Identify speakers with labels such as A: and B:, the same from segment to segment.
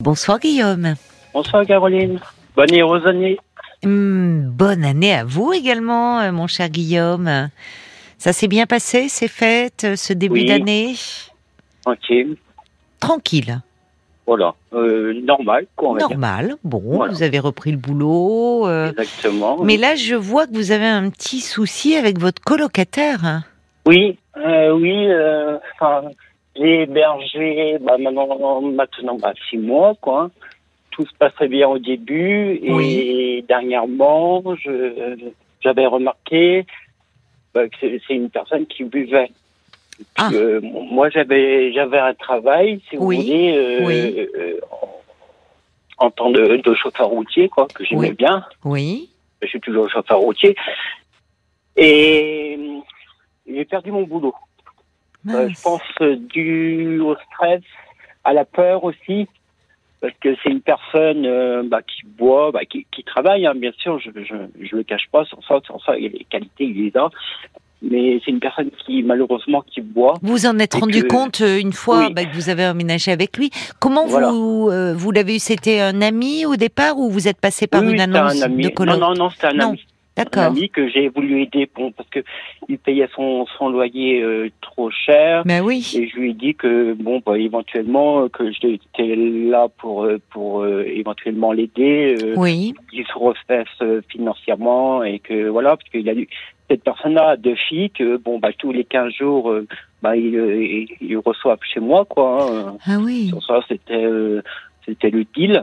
A: Bonsoir Guillaume.
B: Bonsoir Caroline. Bonne et heureuse année.
A: Hum, bonne année à vous également, euh, mon cher Guillaume. Ça s'est bien passé, ces fêtes, euh, ce début
B: Oui.
A: d'année?
B: Tranquille.
A: Tranquille,
B: Voilà. Euh, normal, quoi, dire.
A: normal. Bon,
B: Voilà.
A: vous avez repris le boulot. euh,
B: Exactement.
A: Mais là, je vois que vous avez un petit souci avec votre colocataire. hein.
B: Oui, euh, oui. Enfin, j'ai hébergé bah, maintenant, maintenant bah, six mois, quoi. Tout se passait bien au début et
A: Oui.
B: dernièrement, j'avais remarqué bah, que c'est une personne qui buvait.
A: Ah.
B: Euh, moi, j'avais j'avais un travail, si vous
A: Oui,
B: voulez, euh,
A: oui.
B: euh, en, en tant de, de chauffeur routier, quoi, que j'aimais
A: Oui.
B: bien.
A: Oui.
B: je suis toujours chauffeur routier. Et j'ai perdu mon boulot. Euh, je pense euh, dû au stress, à la peur aussi, parce que c'est une personne euh, bah, qui boit, bah, qui, qui travaille, hein, bien sûr, je je, je le cache pas, sans ça, sans ça, il y a les qualités, il est là. Mais c'est une personne qui, malheureusement, qui boit.
A: Vous en êtes rendu
B: que-
A: compte une fois
B: Oui.
A: bah, que vous avez emménagé avec lui. Comment
B: Voilà.
A: vous euh, vous l'avez eu? C'était un ami au départ ou vous êtes passé par
B: Oui,
A: une annonce
B: un ami.
A: de
B: Non,
A: coloc
B: non, non, c'était un
A: Non.
B: ami. Un ami que j'ai voulu aider bon, parce que il payait son, son loyer euh, trop cher.
A: Ben oui.
B: Et je lui ai dit que bon, bah, éventuellement, que j'étais là pour euh, pour euh, éventuellement l'aider, euh,
A: Oui.
B: qu'il se refasse euh, financièrement et que voilà, parce qu'il a eu cette personne-là deux filles que bon, bah tous les 15 jours, euh, bah il, il, il reçoit chez moi quoi. hein.
A: Ah oui.
B: Ça, c'était c'était le deal.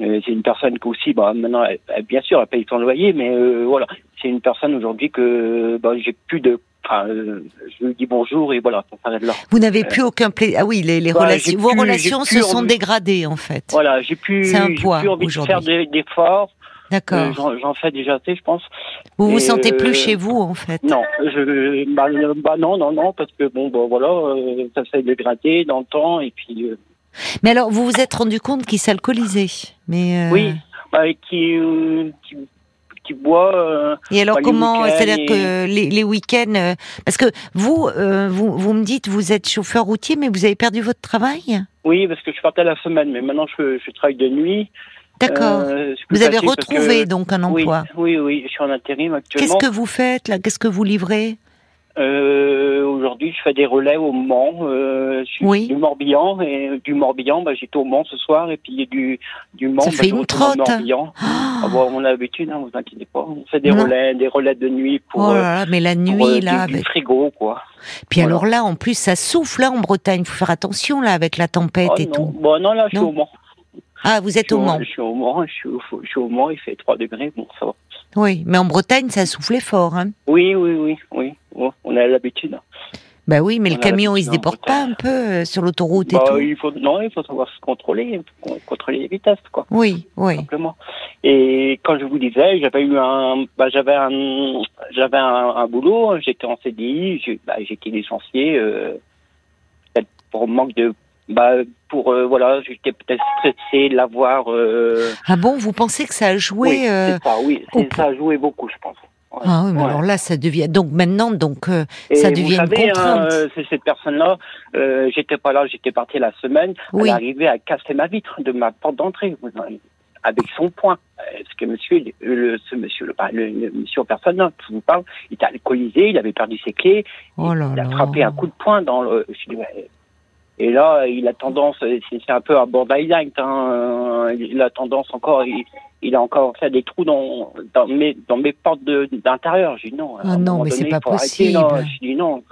B: Euh, c'est une personne qui aussi, bah maintenant, elle- elle- bien sûr, elle paye son loyer, mais euh, voilà, c'est une personne aujourd'hui que bah, j'ai plus de. Enfin, euh, je lui dis bonjour et voilà, ça s'arrête là.
A: Vous n'avez plus aucun plaisir. Ah oui, les, les
B: Bah,
A: relations, vos
B: plus-
A: relations se sont
B: envie.
A: dégradées en fait.
B: Voilà, j'ai plus,
A: C'est un
B: j'ai
A: poids
B: plus envie de faire des- d'efforts.
A: D'accord.
B: Euh, J'en j'en fais déjà assez, je pense.
A: vous vous sentez
B: euh,
A: plus chez vous en fait.
B: Non, je, bah, euh, bah non, non, non, parce que bon, bah voilà, euh, ça s'est dégradé dans le temps et puis euh,
A: Mais alors, vous vous êtes rendu compte qu'il s'alcoolisait. Mais euh,
B: oui, bah, qui, euh, qui, qui boit. euh,
A: Et alors
B: Bah,
A: comment C'est-à-dire
B: et-
A: que les, les week-ends, euh, parce que vous, euh, vous, vous me dites, vous êtes chauffeur routier, mais vous avez perdu votre travail?
B: Oui, parce que je partais la semaine, mais maintenant je, je travaille de nuit.
A: D'accord. Vous avez retrouvé
B: que-
A: donc un
B: oui,
A: emploi.
B: oui, oui, je suis en intérim
A: Qu'est-ce
B: actuellement.
A: que vous faites là? Qu'est-ce que vous livrez?
B: Euh, Aujourd'hui, je fais des relais au Mans. Euh, je suis
A: Oui.
B: du Morbihan et du Morbihan, bah, j'étais au Mans ce soir et puis du du Mans.
A: Ça
B: bah,
A: fait une trotte.
B: Morbihan. Ah, bon, on a l'habitude, hein, vous inquiétez pas. On fait des
A: Non.
B: relais, des relais de nuit pour,
A: Oh
B: euh,
A: là là, mais la nuit là,
B: du, du
A: avec-
B: frigo, quoi.
A: puis
B: voilà.
A: alors là, en plus, ça souffle là en Bretagne. Faut faire attention là avec la tempête
B: Oh,
A: et
B: non.
A: tout.
B: Bon, non, là, je suis au Mans.
A: Ah, vous êtes au Mans.
B: Je suis au Mans, je suis au, je suis au Mans, il fait 3 degrés, bon, ça va.
A: Oui, mais en Bretagne, ça soufflait fort. Hein.
B: Oui, oui, oui, oui. On a l'habitude.
A: Bah oui, mais
B: On
A: le camion, il se déporte pas un peu euh, sur l'autoroute et
B: Bah,
A: tout.
B: il faut, non, il faut savoir se contrôler, con- contrôler les vitesses, quoi,
A: Oui, oui.
B: simplement. Et quand je vous disais, j'avais eu un, bah, j'avais un, j'avais un, un boulot, j'étais en CDI, j'ai, bah, été licencié, euh, peut-être pour manque de, bah, pour, euh, voilà, j'étais peut-être stressé de l'avoir, euh,
A: Ah bon, vous pensez que ça a joué
B: oui,
A: euh,
B: c'est ça, oui, c'est- ça a joué beaucoup, je pense.
A: Ah oui, mais
B: Ouais.
A: alors là, ça devient. Donc maintenant, donc euh, ça
B: vous
A: devient une
B: savez, hein,
A: contrainte.
B: euh, c'est cette personne-là, euh, j'étais pas là, j'étais parti la semaine,
A: Oui.
B: elle est arrivée à casser ma vitre de ma porte d'entrée, vous avec son poing. Euh, Parce que monsieur, le, ce monsieur, le, le, le monsieur personne, là, que je vous parle, il était alcoolisé, il avait perdu ses clés,
A: Oh là
B: il a
A: là.
B: frappé un coup de poing dans le. je dis, ouais. Et là, il a tendance, c'est un peu un borderline, hein, euh, il a tendance encore, il, il a encore fait des trous dans, dans mes, dans mes portes de- d'intérieur. J'ai dit non. à
A: Ah non, mais c'est pas
B: faut arrêter, non.
A: possible.
B: Je dis non.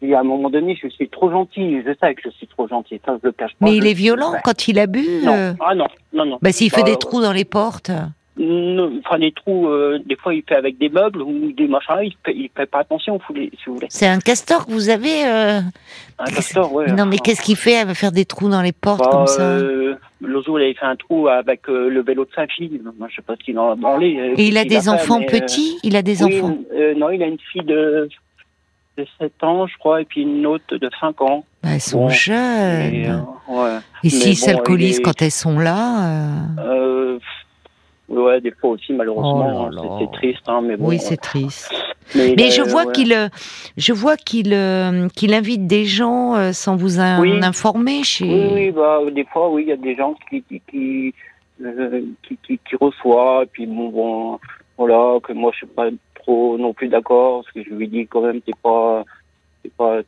B: Et à un moment donné, je suis trop gentil. Je sais que je suis trop gentil. Ça, je le cache pas.
A: Mais
B: Je-
A: il est violent
B: Ouais.
A: quand il a bu.
B: Non.
A: euh,
B: Ah non, non, non.
A: Bah s'il fait
B: Bah,
A: des trous dans les portes.
B: Enfin, des trous, euh, des fois, il fait avec des meubles ou des machins. Il fait, il fait pas attention, si vous voulez.
A: C'est un castor que vous avez. euh,
B: Un castor, ouais.
A: Non, mais qu'est-ce qu'il fait à faire des trous dans les portes
B: Bah,
A: comme ça?
B: euh, jour, il avait fait un trou avec euh, le vélo de sa fille. Moi, je sais pas s'il en a branlé.
A: Et il a des
B: qu'il
A: enfants petits? Il a des
B: oui,
A: enfants?
B: Non, il a une fille de, de 7 ans, je crois, et puis une autre de 5 ans.
A: Bah, Elles sont
B: bon,
A: jeunes.
B: Et, ouais.
A: Et s'ils
B: bon,
A: s'alcoolisent
B: est-
A: quand elles sont là
B: ouais, des fois aussi, malheureusement.
A: Oh
B: c'est- triste, hein, mais bon.
A: Oui, c'est triste. Mais je
B: euh,
A: vois
B: voilà.
A: qu'il, euh, je vois qu'il, euh, qu'il invite des gens euh, sans vous en
B: Oui.
A: informer chez.
B: Oui, oui, bah, des fois, oui, il y a des gens qui, qui, qui, euh, qui, qui, qui reçoivent, et puis bon, bon, voilà, que moi, je suis pas trop non plus d'accord, parce que je lui dis quand même, t'es pas, t'es pas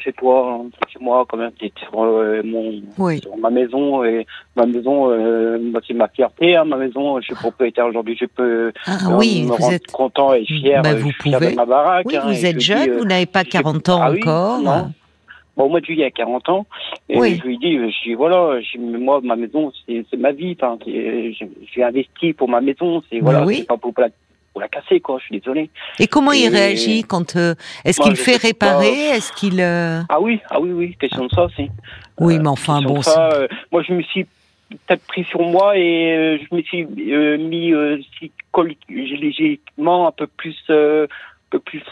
B: chez toi, hein, chez moi, quand même, sur euh, mon,
A: Oui.
B: sur ma maison, et ma maison, euh, c'est ma fierté, hein, ma maison, je suis propriétaire aujourd'hui, je peux
A: Ah
B: euh,
A: oui,
B: me
A: vous
B: rendre
A: êtes.
B: content et fier,
A: Bah,
B: euh,
A: vous
B: fier
A: pouvez.
B: de ma baraque.
A: Oui,
B: hein,
A: vous êtes jeune, vous n'avez pas
B: je-
A: 40 ans
B: ah oui,
A: encore.
B: non. Bon, au mois de juillet, à 40 ans. Et
A: Oui.
B: je lui dis, je dis voilà, je moi, ma maison, c'est ma vie. J'ai investi pour ma maison. C'est voilà,
A: oui.
B: c'est pas pour la, pour la casser, quoi. Je suis désolé.
A: Et comment il réagit quand euh, Est-ce qu'il fait réparer
B: pas.
A: Est-ce qu'il euh,
B: Ah oui, ah oui, oui. Question de ça aussi.
A: Oui, mais enfin bon.
B: ça, euh, moi, je me suis peut-être pris sur moi et euh, je me suis euh, mis euh, psychologiquement un peu plus, euh, un peu plus.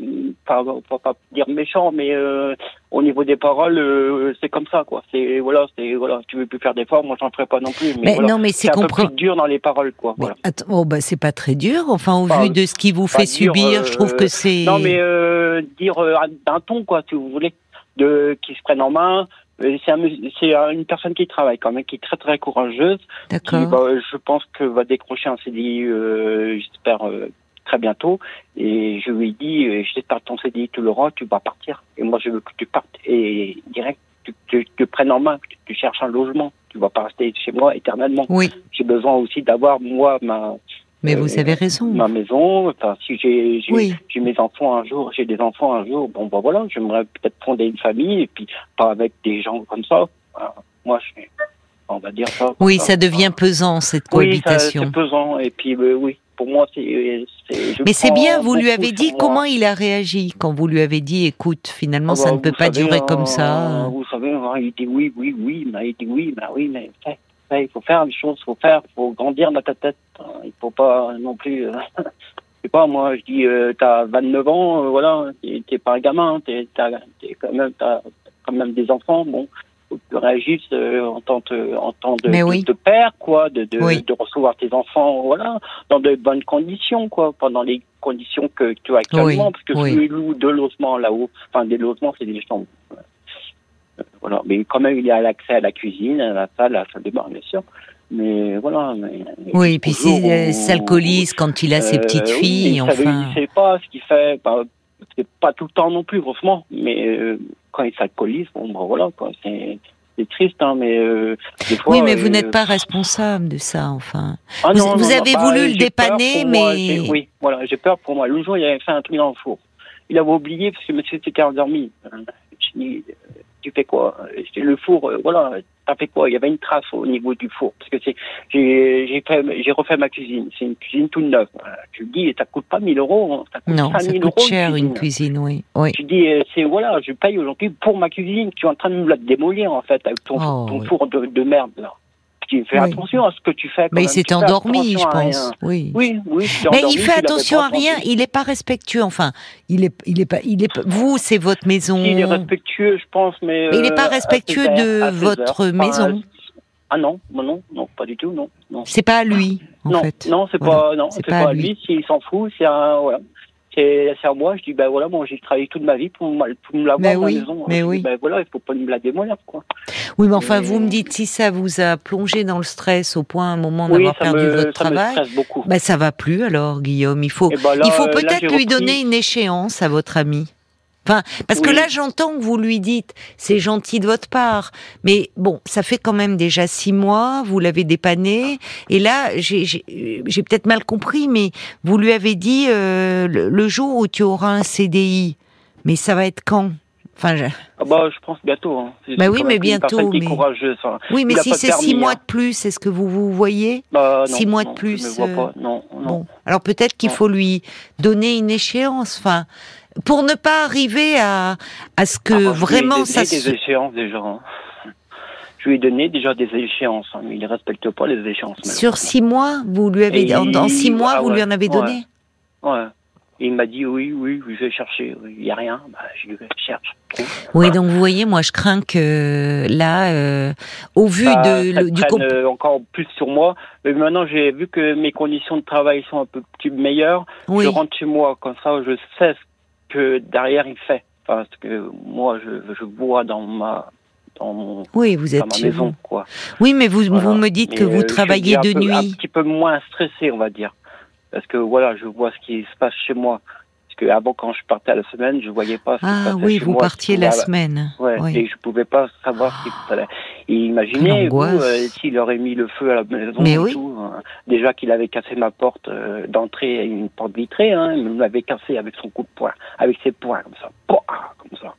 B: Euh, pardon, pas, pas dire méchant, mais euh, au niveau des paroles, euh, c'est comme ça, quoi. C'est voilà, c'est voilà. Tu veux plus faire d'efforts, moi, j'en ferai pas non plus. Mais,
A: Mais
B: voilà.
A: non, mais
B: c'est plus dur dans les paroles, quoi. Voilà.
A: attends, oh, bah, c'est pas très dur. Enfin, au
B: Pas-
A: vu de ce qu'il vous
B: pas
A: fait
B: dur,
A: subir,
B: euh,
A: je trouve que c'est.
B: Non, mais euh, dire euh, d'un ton, quoi, si vous voulez, de qui se prennent en main. Euh, C'est un, une personne qui travaille quand même, qui est très très courageuse. Qui,
A: D'accord.
B: bah, je pense que va décrocher un CDI, euh, j'espère euh, très bientôt. Et je lui ai dit, euh, j'espère que ton CDI tu l'auras, tu vas partir. Et moi, je veux que tu partes et direct, tu tu- tu te prennes en main, que tu, tu cherches un logement. Tu vas pas rester chez moi éternellement.
A: Oui,
B: J'ai besoin aussi d'avoir moi ma
A: mais
B: Euh,
A: vous avez raison.
B: ma maison. Enfin, si j'ai j'ai
A: Oui.
B: mes enfants un jour, j'ai des enfants un jour, bon bah voilà, j'aimerais peut-être fonder une famille et puis pas avec des gens comme ça. Moi, je, on va dire ça.
A: Oui, ça devient pesant cette
B: Oui, ça,
A: cohabitation.
B: c'est pesant et puis euh, oui, pour moi c'est.
A: Mais c'est bien, vous lui avez dit comment il a réagi quand vous lui avez dit, écoute, finalement,
B: Ah
A: ça
B: bah,
A: ne peut pas durer
B: euh,
A: comme ça.
B: Vous savez, hein, il dit oui, oui, oui, mais il dit oui, mais oui, mais il faut faire les choses, il faut faire, il faut grandir dans ta tête. Il faut pas non plus. euh, je sais pas, moi, je dis, euh, t'as 29 ans, euh, voilà, t'es pas un gamin, hein, t'es quand même, t'as quand même des enfants, bon. Tu réagisses euh, en tant, que- en tant de,
A: Mais
B: de-
A: oui.
B: de père, quoi, de, de,
A: Oui.
B: de recevoir tes enfants, voilà, dans de bonnes conditions, quoi, pendant les conditions que tu as actuellement,
A: Oui,
B: parce que
A: oui.
B: je loue deux logements là-haut, enfin des logements, c'est des chambres. Euh, Voilà, mais quand même, il y a l'accès à la cuisine, à la salle, à la salle de bain, bien sûr. Mais voilà. Mais,
A: Oui, et puis s'il euh, s'alcoolise quand il a ses
B: euh,
A: petites filles, enfin.
B: Il sait pas ce qu'il fait. Bah, c'est pas tout le temps non plus, franchement. Mais euh, quand il s'alcoolise, bon, bah, voilà, quoi. C'est c'est triste, hein, mais euh, des fois.
A: Oui, mais vous
B: euh,
A: n'êtes pas responsable de ça, enfin.
B: ah
A: vous-
B: non,
A: vous
B: non,
A: avez
B: bah,
A: voulu le dépanner,
B: moi,
A: mais-
B: j'ai- Oui, voilà, j'ai peur pour moi. Le jour, il avait fait un truc dans le four. Il avait oublié parce que monsieur s'était endormi. Euh, euh, tu fais quoi Le four, euh, voilà, t'as fait quoi Il y avait une trace au niveau du four. Parce que c'est, j'ai, j'ai fait, j'ai refait ma cuisine. C'est une cuisine toute neuve. Tu dis, ça coûte pas 1000 euros. hein. Ça coûte
A: Non, ça
B: 5000
A: coûte
B: euros,
A: cher une cuisine, oui. oui.
B: Tu dis, euh, c'est voilà, je paye aujourd'hui pour ma cuisine. Tu es en train de me la démolir en fait avec ton,
A: Oh,
B: ton
A: oui.
B: four de, de merde là. Tu fais
A: Oui.
B: attention à ce que tu fais. quand
A: Mais il s'est endormi, je pense. Oui.
B: Oui,
A: Mais
B: endormi,
A: il fait attention à rien, il n'est pas respectueux. Enfin, il est, il est pas, il est, vous, c'est votre maison.
B: Il est respectueux, je pense, mais.
A: Mais il n'est
B: euh,
A: pas
B: à
A: respectueux de votre
B: heures.
A: Maison.
B: ah non, non, non, non, pas du tout, non. Non,
A: C'est pas à lui, en
B: non,
A: fait.
B: non, c'est
A: Voilà.
B: pas, non,
A: C'est pas
B: pas,
A: à lui.
B: S'il s'en fout, c'est un, voilà. C'est, à moi. Je dis, ben voilà, moi j'ai travaillé toute ma vie pour, me- pour me l'avoir
A: oui,
B: maison.
A: mais
B: Je dis,
A: oui.
B: Ben voilà, il faut pas me la démolir, quoi.
A: Oui, mais enfin, vous me dites si ça vous a plongé dans le stress au point à un moment
B: Oui,
A: d'avoir perdu
B: me,
A: votre
B: ça me
A: travail.
B: beaucoup.
A: Bah, ça va plus alors, Guillaume. Il faut,
B: Et ben là,
A: il faut
B: euh,
A: peut-être lui
B: repris.
A: donner une échéance à votre ami. Enfin, parce que là, j'entends que vous lui dites, c'est gentil de votre part, mais bon, ça fait quand même déjà six mois, vous l'avez dépanné, et là, j'ai peut-être mal compris, mais vous lui avez dit euh, le, le jour où tu auras un CDI, mais ça va être quand? Enfin, je-
B: Ah bah, je pense bientôt. Hein.
A: Bah oui, mais bientôt, mais-
B: courageuse. hein.
A: oui, mais si
B: pas
A: c'est six mois
B: hein.
A: de plus, est-ce que vous vous voyez?
B: Bah, non,
A: Six mois de plus,
B: Je me vois
A: euh,
B: pas. Non, non.
A: Bon, alors peut-être qu'il faut lui donner une échéance, enfin, pour ne pas arriver à, à ce que
B: Ah, bah, je lui ai
A: vraiment
B: donné
A: ça
B: des échéances déjà. hein. Je lui ai donné déjà des échéances, hein, mais il ne respecte pas les échéances.
A: Sur six mois, vous lui avez
B: Et
A: en, en six mois,
B: ah
A: vous lui en avez donné
B: Ouais. Et il m'a dit oui, oui, je vais chercher. Il n'y a rien. Bah, je cherche.
A: Oui, donc vous voyez, moi je crains que là, euh, au vu
B: Bah,
A: de,
B: ça
A: le- du comp-
B: euh, encore plus sur moi. Mais maintenant, j'ai vu que mes conditions de travail sont un peu plus meilleures.
A: oui.
B: Je rentre chez moi, comme ça, je sais ce que derrière il fait. Parce que moi, je, je vois dans ma, dans mon,
A: oui, vous
B: dans
A: êtes
B: ma maison,
A: vous.
B: quoi.
A: Oui, mais vous,
B: Voilà.
A: vous me dites que vous
B: euh,
A: travaillez de
B: un peu- Un
A: nuit.
B: petit peu moins stressé, on va dire. Parce que voilà, je vois ce qui se passe chez moi. Parce que avant, quand je partais à la semaine, je voyais pas ce
A: Ah oui,
B: chez
A: vous
B: moi,
A: partiez la semaine.
B: Ouais,
A: oui.
B: et je pouvais pas savoir ce qui se passait. Et imaginez, vous, euh, s'il aurait mis le feu à la maison
A: Mais
B: et
A: oui.
B: tout, hein. déjà qu'il avait cassé ma porte euh, d'entrée, une porte vitrée, hein, il me l'avait cassé avec son coup de poing, avec ses poings, comme ça, Pouah comme ça.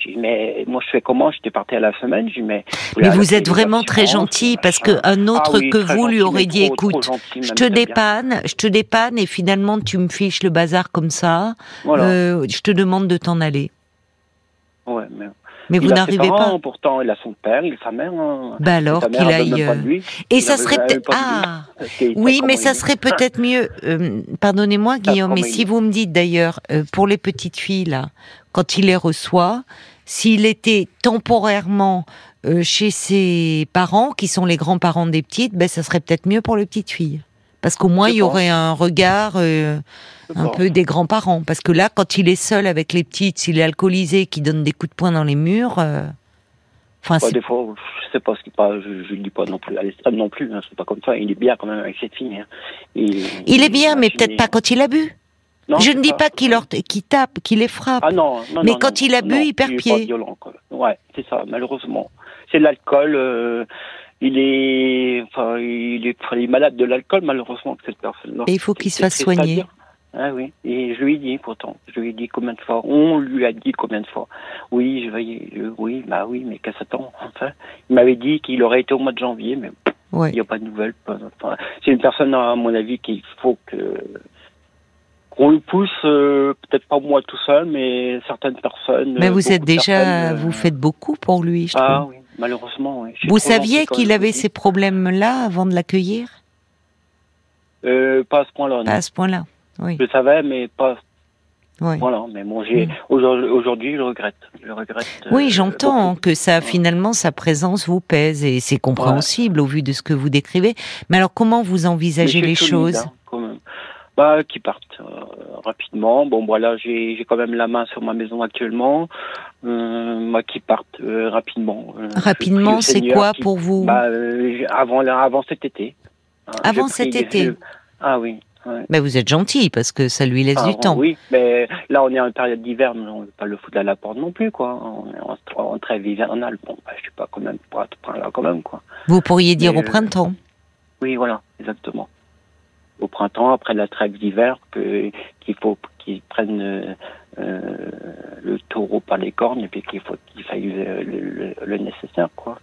B: J'ai dit, mais moi je fais comment? J'étais parti à la semaine, mais...
A: Mais vous êtes vraiment très gentil parce que un autre
B: Ah oui,
A: que vous lui aurait dit
B: trop, trop
A: écoute,
B: gentil,
A: je te
B: bien.
A: dépanne, je te dépanne et finalement tu me fiches le bazar comme ça.
B: Voilà.
A: euh, je te demande de t'en aller.
B: ouais, mais...
A: Mais
B: il
A: vous n'arrivez pas.
B: Pourtant, il a son père, il a sa mère. hein.
A: Bah alors qu'il aille. euh,
B: lui.
A: Et ça serait peut-être ah. Oui, mais ça serait peut-être mieux. euh, Pardonnez-moi, Guillaume, mais si vous me dites d'ailleurs, euh, pour les petites filles, là, quand il les reçoit, s'il était temporairement euh, chez ses parents, qui sont les grands-parents des petites, ben, ça serait peut-être mieux pour les petites filles. Parce qu'au moins, il y aurait un regard euh, un
B: pense.
A: peu des grands-parents. Parce que là, quand il est seul avec les petites, s'il est alcoolisé, qui donne des coups de poing dans les murs, euh, enfin,
B: Bah, des fois, je sais pas ce qu'il pas, je, le dis pas non plus l'extrême non plus, hein, c'est pas comme ça. Il est bien quand même avec cette fille. hein.
A: Il est bien, mais peut-être pas quand il a bu.
B: Non,
A: Je ne dis pas qu'il tape, qu'il les frappe.
B: Ah non, non,
A: Mais
B: non,
A: quand il a bu, il perd pied.
B: Pas violent, quoi. Ouais, c'est ça, malheureusement. C'est l'alcool. euh, il est, enfin, il est, enfin, il est malade de l'alcool, malheureusement, cette personne-là.
A: Et il faut qu'il se fasse soigner.
B: Ah oui, et je lui ai dit pourtant, je lui ai dit combien de fois, on lui a dit combien de fois. Oui, je vais, je- oui, bah oui, mais qu'est-ce attend enfin? Il m'avait dit qu'il aurait été au mois de janvier, mais
A: Ouais.
B: il n'y a pas de nouvelles. enfin, c'est une personne, à mon avis, qu'il faut que qu'on le pousse, euh, peut-être pas moi tout seul, mais certaines personnes.
A: Mais
B: euh,
A: vous êtes déjà,
B: euh,
A: vous faites beaucoup pour lui, je trouve.
B: Ah oui, malheureusement, oui.
A: Vous saviez qu'il avait ces problèmes-là avant de l'accueillir?
B: Euh, pas à ce point-là.
A: Pas à ce point-là. Oui.
B: Je savais, mais pas.
A: Oui.
B: Voilà, mais bon, j'ai
A: Mm.
B: aujourd'hui, je regrette. Je regrette. euh,
A: Oui, j'entends que ça, finalement, sa présence vous pèse et c'est compréhensible au vu de ce que vous décrivez. Mais alors, comment vous envisagez les
B: solide,
A: choses?
B: hein, quand même. Bah, qui partent euh, rapidement. Bon, voilà, j'ai j'ai quand même la main sur ma maison actuellement. Euh, bah, qui partent euh, rapidement. Euh,
A: Rapidement, c'est quoi
B: qui-
A: pour vous?
B: Bah, avant, avant cet été. Hein,
A: Avant cet été.
B: Ah oui. ouais.
A: Mais vous êtes gentil parce que ça lui laisse
B: Ah,
A: du temps.
B: Oui, mais là on est en période d'hiver, mais on ne veut pas le foutre à la porte non plus, quoi. On est en, en trêve hivernale. Bon, bah, je suis pas quand même pour à ce point-là, quand même, quoi.
A: Vous pourriez dire
B: Mais,
A: au printemps.
B: Oui, voilà, exactement. Au printemps, après la trêve d'hiver, qu'il faut qu'ils prennent euh, euh, le taureau par les cornes et puis qu'il faut qu'il faille le, le- le nécessaire, quoi.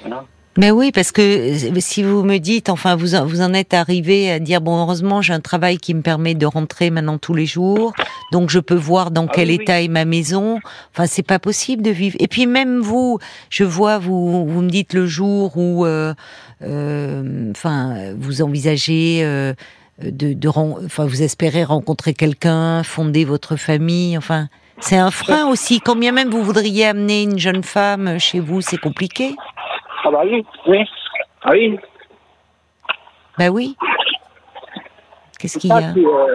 B: Voilà.
A: Mais oui, parce que euh, si vous me dites, enfin, vous en, vous en êtes arrivé à dire, bon, heureusement, j'ai un travail qui me permet de rentrer maintenant tous les jours, donc je peux voir dans
B: Ah
A: quel
B: oui, oui.
A: état est ma maison. Enfin, c'est pas possible de vivre. Et puis même vous, je vois, vous, vous me dites le jour où, euh, euh, enfin, vous envisagez. euh, de, de enfin, vous espérez rencontrer quelqu'un, fonder votre famille, enfin, c'est un frein aussi. Quand bien même vous voudriez amener une jeune femme chez vous, c'est compliqué.
B: Ah bah oui, oui. Ah oui.
A: Bah oui. Qu'est-ce qu'il y a?
B: Euh,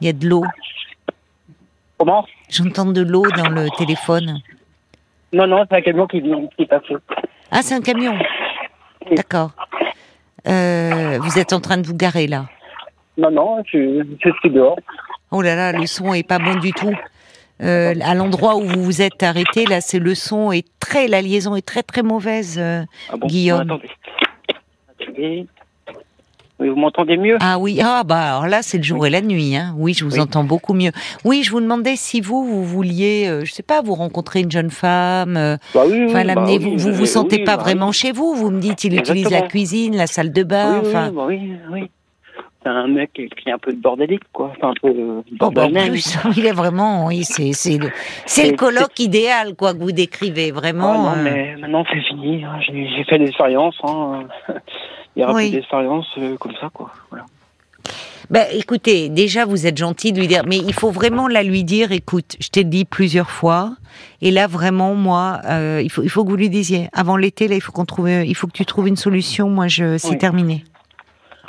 A: Il y a de l'eau.
B: comment?
A: J'entends de l'eau dans le téléphone.
B: Non, non, c'est un camion qui vient, qui est passé.
A: Ah, c'est un camion. D'accord. Euh, vous êtes en train de vous garer là.
B: Non, non, je, je suis dehors.
A: Oh là là, le son est pas bon du tout. Euh, à l'endroit où vous vous êtes arrêté, là, c'est le son est très, la liaison est très très mauvaise. euh.
B: Ah bon
A: Guillaume.
B: Attendez. Attendez. Oui, vous m'entendez mieux?
A: Ah oui, ah bah alors là, c'est le jour et la nuit. Hein. Oui, je vous
B: Oui.
A: entends beaucoup mieux. Oui, je vous demandais si vous, vous vouliez, euh, je sais pas, vous rencontrer une jeune femme. euh,
B: bah oui, oui,
A: Enfin,
B: bah
A: l'amener, vous, vous vous sentez pas
B: bah
A: vraiment chez vous. Vous me dites, il utilise la cuisine, la salle de bain.
B: Oui,
A: enfin,
B: oui, bah oui, oui. C'est un mec qui est un peu de bordélique, quoi. Enfin, un peu euh,
A: Oh, bah, en plus, il est vraiment, oui, c'est, c'est le, c'est le
B: Et
A: colloque idéal, quoi, que vous décrivez, vraiment.
B: non,
A: euh.
B: mais maintenant c'est fini. hein. J'ai j'ai fait l'expérience. Hein. Il y aura
A: Oui.
B: plus d'expérience euh, comme ça, quoi. Voilà.
A: Bah, écoutez, déjà vous êtes gentil de lui dire, mais il faut vraiment la lui dire. Écoute, je t'ai dit plusieurs fois, et là vraiment moi, euh, il faut il faut que vous lui disiez avant l'été là, il faut qu'on trouve, il faut que tu trouves une solution. Moi, je c'est
B: Oui.
A: terminé.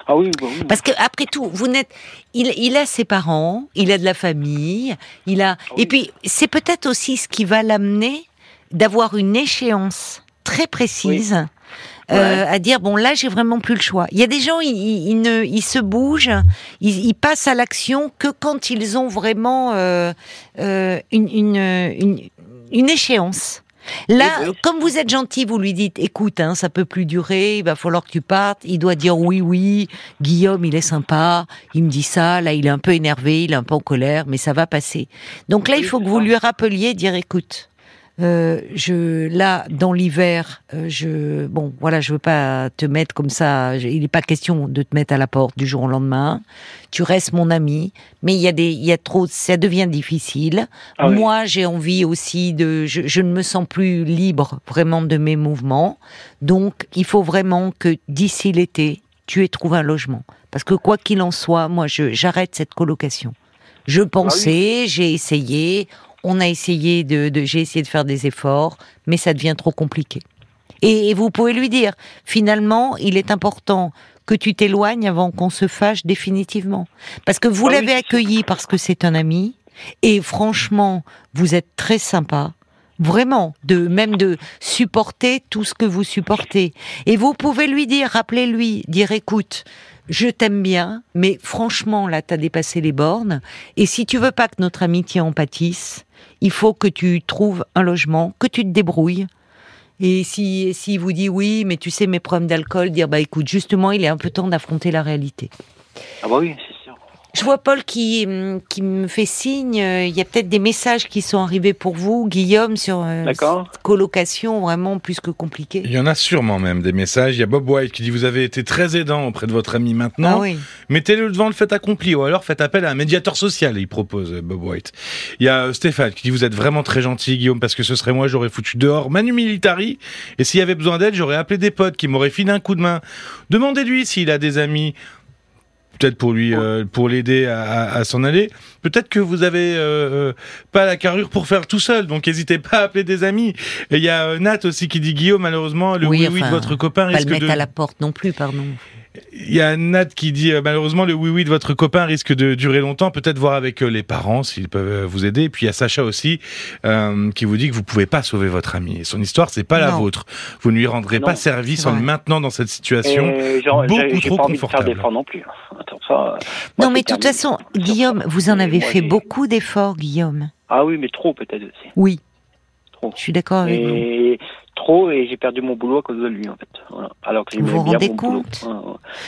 B: Ah oui, bah oui.
A: Parce que après tout, vous n'êtes, il, il a ses parents, il a de la famille, il a,
B: Ah oui.
A: et puis c'est peut-être aussi ce qui va l'amener d'avoir une échéance très précise. euh, à dire bon là j'ai vraiment plus le choix. Il y a des gens ils, ils, ils ne ils se bougent, ils, ils passent à l'action que quand ils ont vraiment euh, euh, une, une, une une échéance. Là,
B: oui.
A: comme vous êtes gentil, vous lui dites, écoute, hein, ça peut plus durer, il va falloir que tu partes. Il doit dire oui, oui. Guillaume, il est sympa, il me dit ça. Là, il est un peu énervé, il est un peu en colère, mais ça va passer. Donc là, il faut que vous lui rappeliez, dire, écoute, euh, je là dans l'hiver, euh, je bon voilà, je veux pas te mettre comme ça. je- il n'est pas question de te mettre à la porte du jour au lendemain. Tu restes mon ami, mais il y a des, il y a trop, ça devient difficile.
B: Ah oui.
A: Moi, j'ai envie aussi de, je, je ne me sens plus libre vraiment de mes mouvements. Donc, il faut vraiment que d'ici l'été, tu aies trouvé un logement. Parce que quoi qu'il en soit, moi, je, j'arrête cette colocation. Je pensais, j'ai essayé, on a essayé de, de- j'ai essayé de faire des efforts, mais ça devient trop compliqué. Et, et vous pouvez lui dire, finalement, il est important que tu t'éloignes avant qu'on se fâche définitivement. Parce que vous
B: Ah
A: l'avez accueilli parce que c'est un ami, et franchement, vous êtes très sympa. Vraiment, de même de supporter tout ce que vous supportez. Et vous pouvez lui dire, rappelez-lui, dire écoute, je t'aime bien, mais franchement, là, t'as dépassé les bornes. Et si tu veux pas que notre amitié en pâtisse, il faut que tu trouves un logement, que tu te débrouilles. Et si, si vous dit oui, mais tu sais, mes problèmes d'alcool, dire bah écoute, justement, il est un peu temps d'affronter la réalité.
B: Ah bah oui.
A: Je vois Paul qui, hum, qui me fait signe. Il y a peut-être des messages qui sont arrivés pour vous, Guillaume, sur euh, cette colocation vraiment plus que compliquée.
C: Il y en a sûrement même des messages. Il y a Bob White qui dit vous avez été très aidant auprès de votre ami
A: Ah
C: maintenant.
A: oui.
C: Mettez-le devant le fait accompli ou alors faites appel à un médiateur social, il propose euh, Bob White. Il y a euh, Stéphane qui dit vous êtes vraiment très gentil Guillaume parce que ce serait moi j'aurais foutu dehors Manu Militari et s'il y avait besoin d'aide j'aurais appelé des potes qui m'auraient filé un coup de main. Demandez-lui s'il a des amis peut-être pour lui euh, pour l'aider à, à- à s'en aller. Peut-être que vous avez euh, euh, pas la carrure pour faire tout seul, donc n'hésitez pas à appeler des amis. Et il y a euh, Nat aussi qui dit Guillaume malheureusement le oui oui,
A: enfin,
C: de votre copain
A: Pas
C: risque
A: le mettre
C: de
A: à la porte non plus, pardon.
C: Il y a Nat qui dit euh, malheureusement le oui oui de votre copain risque de durer longtemps. Peut-être voir avec euh, les parents s'ils peuvent euh, vous aider. Et puis il y a Sacha aussi euh, qui vous dit que vous pouvez pas sauver votre ami. Et son histoire c'est pas la vôtre. Vous ne lui rendrez
B: Non,
C: pas service en le maintenant dans cette situation.
B: Genre,
C: beaucoup
B: j'ai- j'ai
C: trop
B: pas envie de
C: confortable.
B: faire d'efforts non plus. Attends, ça, moi,
A: non, mais de toute façon, Guillaume, vous en avez
B: moi,
A: fait
B: j'ai-
A: beaucoup d'efforts, Guillaume.
B: Ah oui, mais trop peut-être aussi.
A: Oui,
B: Trop.
A: je suis d'accord avec vous.
B: Et trop, et j'ai perdu mon boulot à cause de lui, en fait. Voilà. Alors que
A: Vous vous rendez compte.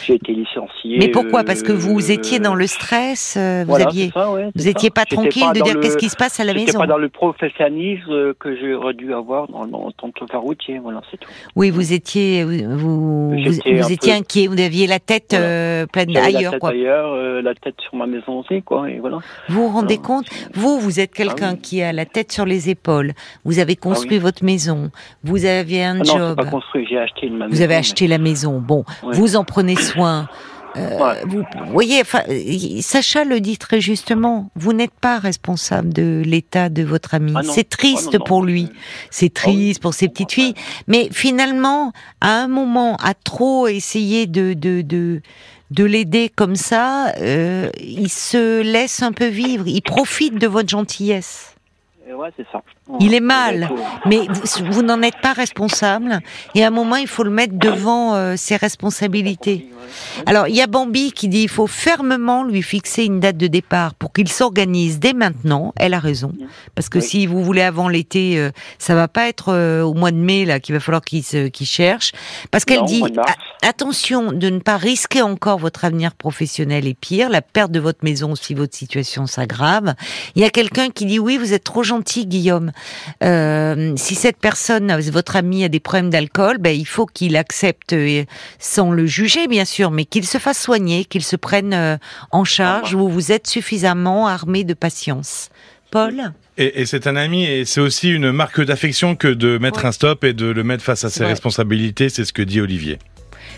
B: J'ai été licencié.
A: Mais pourquoi?
B: Euh,
A: Parce que vous étiez dans le stress, euh, vous
B: voilà,
A: aviez,
B: c'est ça, ouais,
A: vous
B: c'est
A: étiez
B: ça.
A: pas tranquille de dire
B: le-
A: qu'est-ce qui se passe à la maison.
B: pas dans le professionnalisme euh, que j'aurais dû avoir en tant que routier, voilà, c'est tout.
A: Oui, vous étiez, vous, vous, étiez
B: peu-
A: inquiet, vous aviez la tête
B: Voilà.
A: euh, pleine
B: J'avais la
A: ailleurs,
B: tête
A: quoi.
B: ailleurs, euh, la tête sur ma maison aussi, quoi, et voilà.
A: Vous vous rendez compte? Vous, vous êtes quelqu'un
B: Ah oui.
A: qui a la tête sur les épaules. Vous avez construit
B: oui.
A: votre maison. Vous aviez un
B: Ah non, c'est
A: job.
B: pas construit, j'ai acheté une maison.
A: Vous avez
B: mais-
A: acheté la maison. Bon, vous en prenez soin. Euh,
B: Ouais.
A: Vous voyez, enfin, Sacha le dit très justement. Vous n'êtes pas responsable de l'état de votre ami.
B: Ah.
A: C'est triste
B: Ah non, non.
A: pour lui. C'est
B: Ah
A: triste pour ses petites filles. Mais finalement, à un moment, à trop essayer de de de de l'aider comme ça, euh, il se laisse un peu vivre. Il profite de votre gentillesse.
B: Et Ouais, c'est ça.
A: Il est mal. Mais vous, vous n'en êtes pas responsable. Et à un moment, il faut le mettre devant euh, ses responsabilités. Alors, il y a Bambi qui dit il faut fermement lui fixer une date de départ pour qu'il s'organise dès maintenant. Elle a raison. Parce que
B: Oui.
A: si vous voulez avant l'été, euh, ça va pas être euh, au mois de mai là qu'il va falloir qu'il cherche. Parce qu'elle dit attention de ne pas risquer encore votre avenir professionnel et pire, la perte de votre maison si votre situation s'aggrave. Il y a quelqu'un qui dit oui, vous êtes trop gentil, Guillaume. Euh, si cette personne, votre ami, a des problèmes d'alcool, ben il faut qu'il accepte, euh, sans le juger bien sûr, mais qu'il se fasse soigner, qu'il se prenne euh, en charge. Vous vous êtes suffisamment armé de patience. Paul.
C: Et, et c'est un ami et c'est aussi une marque d'affection que de mettre
A: Ouais.
C: un stop et de le mettre face à ses responsabilités. C'est ce que dit Olivier.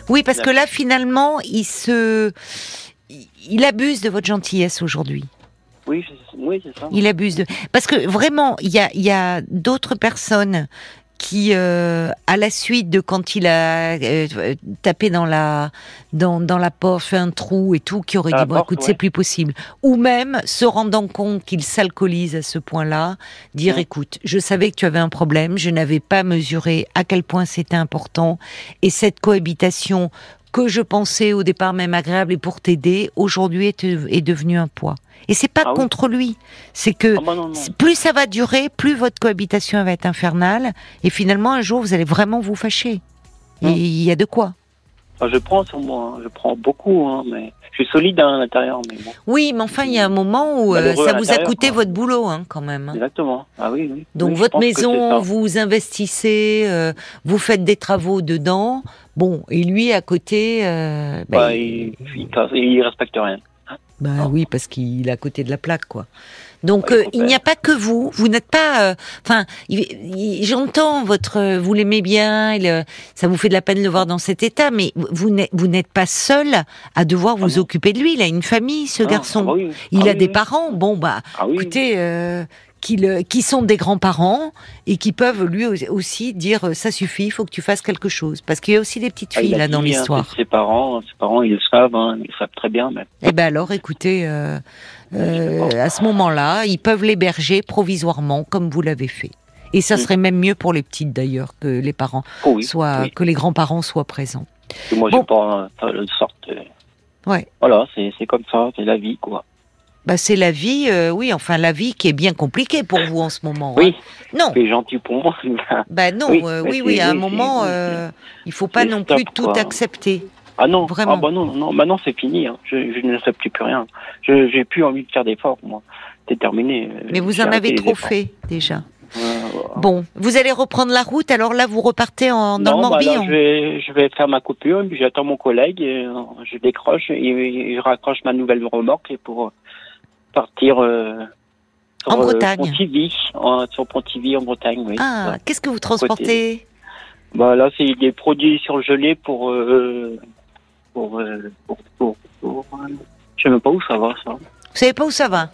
A: Oui, parce que là, finalement, il se, il- abuse de votre gentillesse aujourd'hui.
B: Oui, c'est- oui, c'est ça.
A: Il abuse de parce que vraiment il y a, il y a d'autres personnes qui euh, à la suite de quand il a euh, tapé dans la dans, dans la porte fait un trou et tout qui aurait dit bon
B: porte,
A: écoute
B: ouais.
A: c'est plus possible ou même se rendant compte qu'il s'alcoolise à ce point-là dire
B: Ouais.
A: écoute je savais que tu avais un problème je n'avais pas mesuré à quel point c'était important et cette cohabitation que je pensais au départ même agréable et pour t'aider aujourd'hui est, est devenue un poids et c'est pas
B: Ah oui.
A: contre lui c'est que
B: Ah bah non, non.
A: c'est- plus ça va durer, plus votre cohabitation va être infernale, et finalement un jour vous allez vraiment vous fâcher.
B: Hum.
A: Il y a de quoi.
B: Enfin, je prends sur moi, hein. je prends beaucoup, hein, mais je suis solide à l'intérieur, mais bon.
A: Oui, mais enfin il y a un moment où euh, ça vous a coûté
B: quoi.
A: votre boulot hein, quand même. hein.
B: Exactement. Ah oui, oui.
A: Donc
B: Oui,
A: votre maison, vous investissez, euh, vous faites des travaux dedans. Bon, et lui à côté, euh, bah,
B: Bah,
A: il-
B: il, il, casse- il respecte rien.
A: Bah oui, parce qu'il est à côté de la plaque, quoi. Donc euh, il n'y a pas que vous. Vous n'êtes pas. euh, Enfin, j'entends votre. euh, Vous l'aimez bien. il, euh, ça vous fait de la peine de le voir dans cet état, mais vous n'êtes pas seul à devoir vous
B: Ah
A: occuper de lui. Il a une famille, ce
B: Ah,
A: garçon.
B: ah bah oui.
A: Il a
B: oui,
A: des
B: oui.
A: parents. Bon bah,
B: Ah
A: écoutez. Qui, le- qui sont des grands-parents et qui peuvent lui au- aussi dire euh, ça suffit, il faut que tu fasses quelque chose. Parce qu'il y a aussi des petites
B: Ah, il
A: filles là dans
B: dit, hein,
A: l'histoire.
B: Ses parents, ses parents, ils le savent, hein, ils le savent très bien, mais.
A: Eh ben alors, écoutez, euh, euh, à ce moment-là, ils peuvent l'héberger provisoirement, comme vous l'avez fait. Et ça
B: Mm.
A: serait même mieux pour les petites d'ailleurs que les parents
B: Oh oui.
A: soient,
B: oui.
A: que les grands-parents soient présents.
B: Que moi,
A: Bon.
B: j'ai pas de sorte. euh,
A: Ouais.
B: Voilà, c'est comme ça, c'est la vie, quoi.
A: Bah c'est la vie, euh, oui, enfin la vie qui est bien compliquée pour vous en ce moment. hein.
B: Oui,
A: Non.
B: c'est gentil pour moi.
A: Bah non,
B: Oui,
A: euh, oui, à un moment, euh, il faut pas non
B: stop,
A: plus tout
B: quoi.
A: accepter.
B: ah non,
A: Vraiment.
B: ah bah non, non, maintenant c'est fini. Hein. Je, je n'accepte plus rien. Je j'ai plus envie de faire d'efforts, moi. C'est terminé.
A: Mais vous en avez trop fait déjà. Bon, vous allez reprendre la route, alors là vous repartez en, dans
B: non,
A: le
B: bah alors, je vais, je vais faire ma coupure, puis j'attends mon collègue, et, euh, je décroche et, et je raccroche ma nouvelle remorque et pour partir euh, sur,
A: En
B: euh,
A: Bretagne.
B: Pontivy, en- sur Pontivy en Bretagne, oui.
A: Ah,
B: Ouais.
A: qu'est-ce que vous transportez?
B: Bah là, c'est des produits surgelés pour euh, pour, pour, pour, pour, je sais même pas où ça va ça.
A: Vous savez pas où ça va?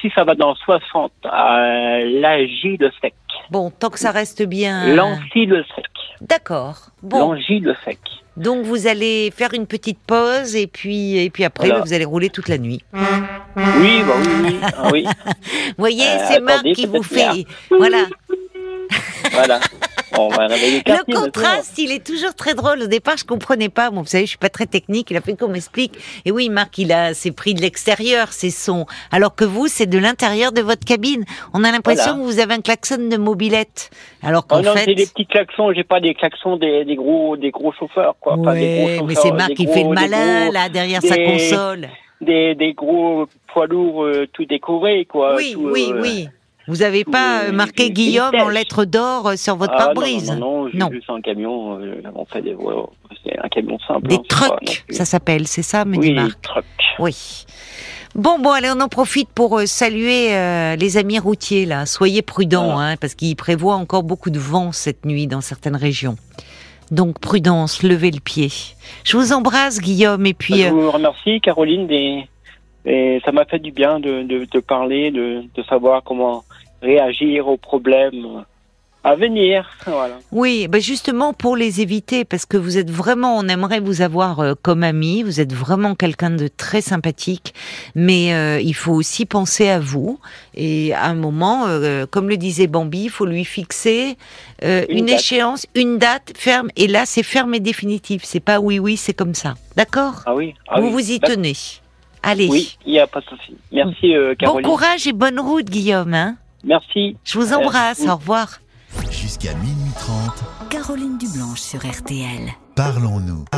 B: Si ça va dans 60, à l'Agi de sec,
A: Bon, tant que ça reste bien.
B: l'Ancy de sec,
A: D'accord. Bon,
B: l'Angy de sec.
A: donc vous allez faire une petite pause et puis et puis après
B: Voilà.
A: vous allez rouler toute la nuit.
B: Oui, bah oui, oui, ah oui.
A: Vous voyez,
B: Euh,
A: c'est Marc qui vous fait. Voilà.
B: Voilà. On va réveiller
A: Le contraste, il est toujours très drôle. Au départ, je comprenais pas. Bon, vous savez, je suis pas très technique. Il a fait qu'on m'explique. Et oui, Marc, il a ses prix de l'extérieur, ses sons. Alors que vous, c'est de l'intérieur de votre cabine. On a l'impression
B: Voilà.
A: que vous avez un klaxon de mobilette. Alors
B: Oh
A: qu'en
B: non,
A: fait.
B: c'est des petits klaxons, j'ai pas des klaxons des, des gros des gros chauffeurs quoi, pas des gros
A: Ouais,
B: chauffeurs,
A: mais c'est Marc qui fait le malin
B: gros-
A: là derrière sa console.
B: des, des gros poids lourds euh, tout décorés quoi.
A: Oui,
B: tout,
A: oui,
B: euh,
A: oui. Vous avez
B: tout,
A: pas
B: euh,
A: marqué Guillaume en lettres d'or euh, sur votre
B: ah,
A: pare-brise.
B: Non, non, non,
A: Non.
B: juste un camion, euh, fait des voilà, c'est un camion simple.
A: Des
B: hein,
A: trucks, ça s'appelle, c'est ça, me
B: Oui,
A: dit
B: des
A: Marc.
B: trucks.
A: Oui. Bon, bon, allez, on en profite pour euh, saluer euh, les amis routiers, là. Soyez prudents,
B: Voilà.
A: hein, parce qu'il prévoit encore beaucoup de vent cette nuit dans certaines régions. Donc, prudence, levez le pied. Je vous embrasse, Guillaume, et puis...
B: Je vous remercie Caroline des et ça m'a fait du bien de, de, de parler, de, de savoir comment réagir aux problèmes à venir. Voilà.
A: Oui, ben justement pour les éviter, parce que vous êtes vraiment, on aimerait vous avoir euh, comme ami, vous êtes vraiment quelqu'un de très sympathique, mais euh, il faut aussi penser à vous. Et à un moment, euh, comme le disait Bambi, il faut lui fixer
B: Une
A: échéance, une date ferme. Et là, c'est ferme et définitif. C'est pas oui, oui, c'est comme ça. D'accord?
B: Ah oui. Ah
A: Vous
B: oui.
A: vous y
B: D'accord.
A: tenez. Allez.
B: Oui, il n'y a pas de souci. Merci euh,
A: Bon
B: Caroline.
A: courage et bonne route, Guillaume. Hein
B: Merci.
A: Je vous
B: Euh,
A: embrasse.
B: oui.
A: Au revoir.
D: Jusqu'à minuit 30,
E: Caroline Dublanche sur RTL.
D: parlons-nous.